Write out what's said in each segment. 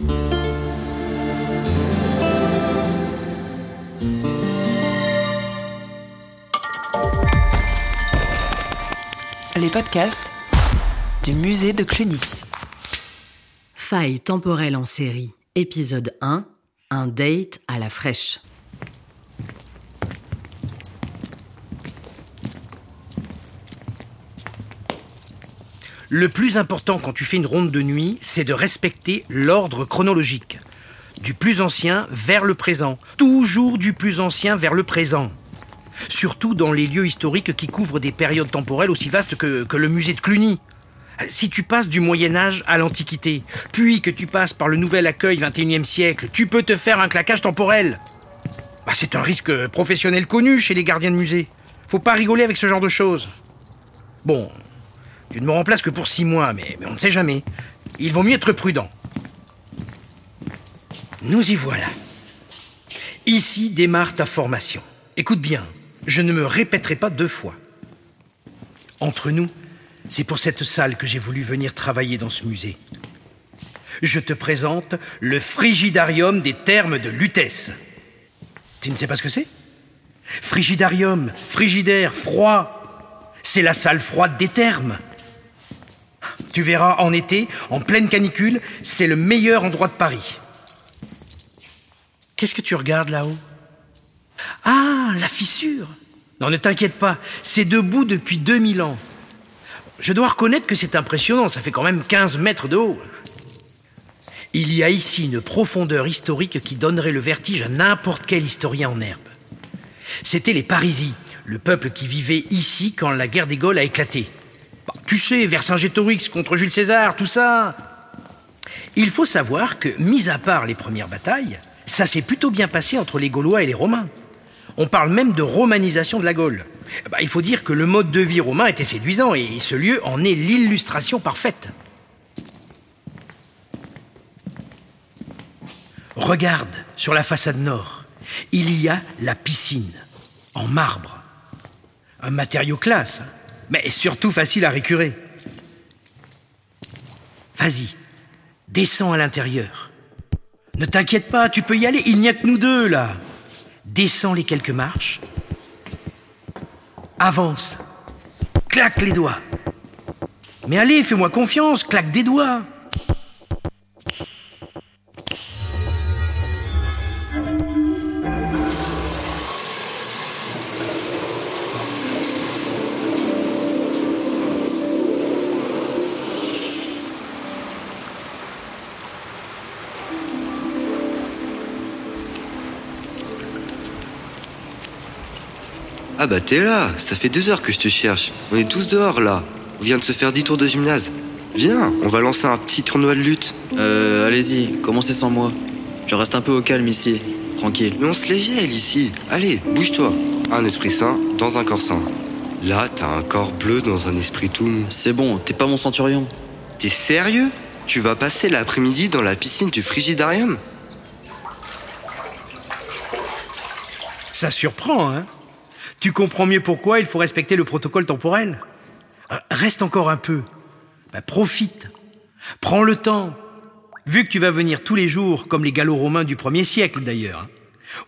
Les podcasts du musée de Cluny. Faille temporelle en série, épisode 1, un date à la fraîche. Le plus important quand tu fais une ronde de nuit, c'est de respecter l'ordre chronologique. Du plus ancien vers le présent. Toujours du plus ancien vers le présent. Surtout dans les lieux historiques qui couvrent des périodes temporelles aussi vastes que, le musée de Cluny. Si tu passes du Moyen Âge à l'Antiquité, puis que tu passes par le nouvel accueil 21e siècle, tu peux te faire un claquage temporel. Bah, c'est un risque professionnel connu chez les gardiens de musée. Faut pas rigoler avec ce genre de choses. Bon, tu ne me remplaces que pour six mois, mais, on ne sait jamais. Il vaut mieux être prudent. Nous y voilà. Ici démarre ta formation. Écoute bien, je ne me répéterai pas deux fois. Entre nous, c'est pour cette salle que j'ai voulu venir travailler dans ce musée. Je te présente le frigidarium des thermes de Lutèce. Tu ne sais pas ce que c'est? Frigidarium, frigidaire, froid. C'est la salle froide des thermes. Tu verras en été, en pleine canicule, c'est le meilleur endroit de Paris. Qu'est-ce que tu regardes là-haut? Ah, la fissure. Non, ne t'inquiète pas, c'est debout depuis 2000 ans. Je dois reconnaître que c'est impressionnant, ça fait quand même 15 mètres de haut. Il y a ici une profondeur historique qui donnerait le vertige à n'importe quel historien en herbe. C'était les Parisis, le peuple qui vivait ici quand la guerre des Gaules a éclaté. Bah, tu sais, Vercingétorix contre Jules César, tout ça. Il faut savoir que, mis à part les premières batailles, ça s'est plutôt bien passé entre les Gaulois et les Romains. On parle même de romanisation de la Gaule. Bah, il faut dire que le mode de vie romain était séduisant et ce lieu en est l'illustration parfaite. Regarde sur la façade nord, il y a la piscine en marbre. Un matériau classe, mais surtout facile à récurer. Vas-y, descends à l'intérieur. Ne t'inquiète pas, tu peux y aller, il n'y a que nous deux là. Descends les quelques marches. Avance. Claque les doigts. Mais allez, fais-moi confiance, claque des doigts. Ah bah t'es là, ça fait deux heures que je te cherche. On est tous dehors là. On vient de se faire dix tours de gymnase. Viens, on va lancer un petit tournoi de lutte. Euh, allez-y, commencez sans moi. Je reste un peu au calme ici, tranquille. Mais on se les gèle ici. Allez, bouge-toi. Un esprit sain dans un corps sain. Là, t'as un corps bleu dans un esprit tout mou. C'est bon, t'es pas mon centurion. T'es sérieux? Tu vas passer l'après-midi dans la piscine du frigidarium? Ça surprend, hein? Tu comprends mieux pourquoi il faut respecter le protocole temporel Euh, Reste encore un peu. Bah, profite. Prends le temps. Vu que tu vas venir tous les jours, comme les gallo-romains du premier siècle d'ailleurs, hein,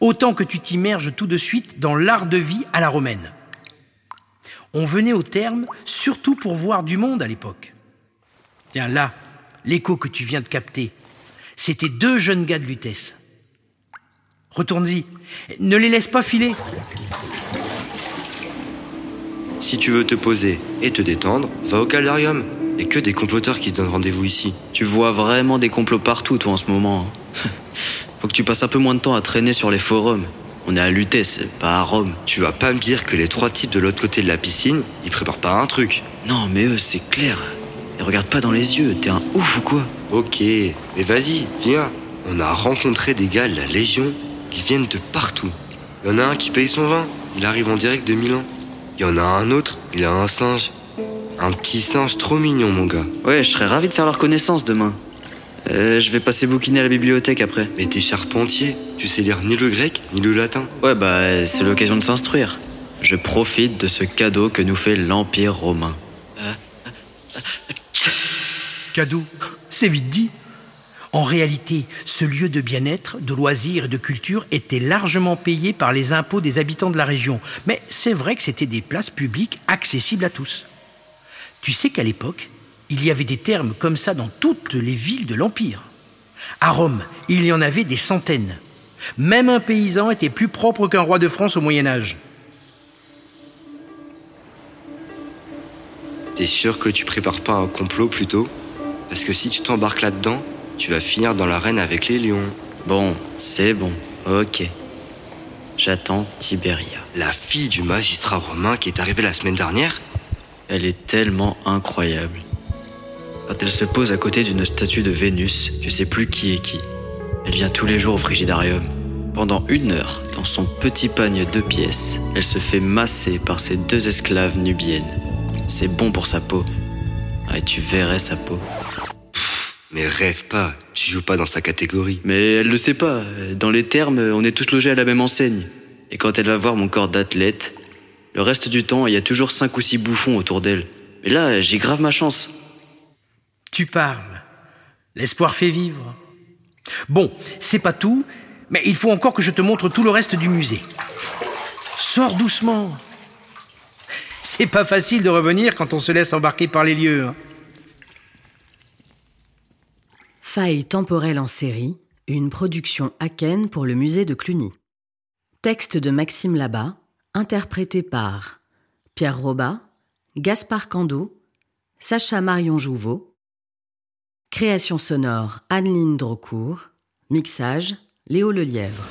autant que tu t'immerges tout de suite dans l'art de vie à la romaine. On venait au terme surtout pour voir du monde à l'époque. Tiens, là, l'écho que tu viens de capter, c'était deux jeunes gars de Lutèce. Retourne-y. Ne les laisse pas filer. Si tu veux te poser et te détendre, va au calarium. Et que des comploteurs qui se donnent rendez-vous ici. Tu vois vraiment des complots partout, toi, en ce moment. hein. Faut que tu passes un peu moins de temps à traîner sur les forums. On est à Lutèce, pas à Rome. Tu vas pas me dire que les trois types de l'autre côté de la piscine, ils préparent pas un truc. Non, mais eux, c'est clair. Ils regardent pas dans les yeux. T'es un ouf ou quoi? Ok, mais vas-y, viens. On a rencontré des gars de la Légion qui viennent de partout. Il y en a un qui paye son vin, il arrive en direct de Milan. Il y en a un autre, il a un singe. Un petit singe trop mignon, mon gars. Ouais, je serais ravi de faire leur connaissance demain. Euh, je vais passer bouquiner à la bibliothèque après. Mais t'es charpentier, tu sais lire ni le grec ni le latin. Ouais, bah, c'est l'occasion de s'instruire. Je profite de ce cadeau que nous fait l'Empire romain. Cadeau, c'est vite dit. En réalité, ce lieu de bien-être, de loisirs et de culture était largement payé par les impôts des habitants de la région. Mais c'est vrai que c'était des places publiques accessibles à tous. Tu sais qu'à l'époque, il y avait des termes comme ça dans toutes les villes de l'Empire. À Rome, il y en avait des centaines. Même un paysan était plus propre qu'un roi de France au Moyen Âge. T'es sûr que tu prépares pas un complot plutôt? Parce que si tu t'embarques là-dedans, tu vas finir dans l'arène avec les lions. Bon, c'est bon, ok. J'attends Tibéria. La fille du magistrat romain qui est arrivée la semaine dernière Elle est tellement incroyable. Quand elle se pose à côté d'une statue de Vénus, tu sais plus qui est qui. Elle vient tous les jours au frigidarium. Pendant une heure, dans son petit pagne de pièces, elle se fait masser par ses deux esclaves nubiennes. C'est bon pour sa peau. Ah, et tu verrais sa peau. Mais rêve pas, tu joues pas dans sa catégorie. Mais elle le sait pas. Dans les termes, on est tous logés à la même enseigne. Et quand elle va voir mon corps d'athlète, le reste du temps, il y a toujours cinq ou six bouffons autour d'elle. Mais là, j'ai grave ma chance. Tu parles. L'espoir fait vivre. Bon, c'est pas tout, mais il faut encore que je te montre tout le reste du musée. Sors doucement. C'est pas facile de revenir quand on se laisse embarquer par les lieux. hein. Faille temporelle en série, une production Aken pour le musée de Cluny. Texte de Maxime Labat, interprété par Pierre Robat, Gaspard Cando, Sacha Marion Jouveau. Création sonore Anneline Drocourt. Mixage Léo Lelièvre.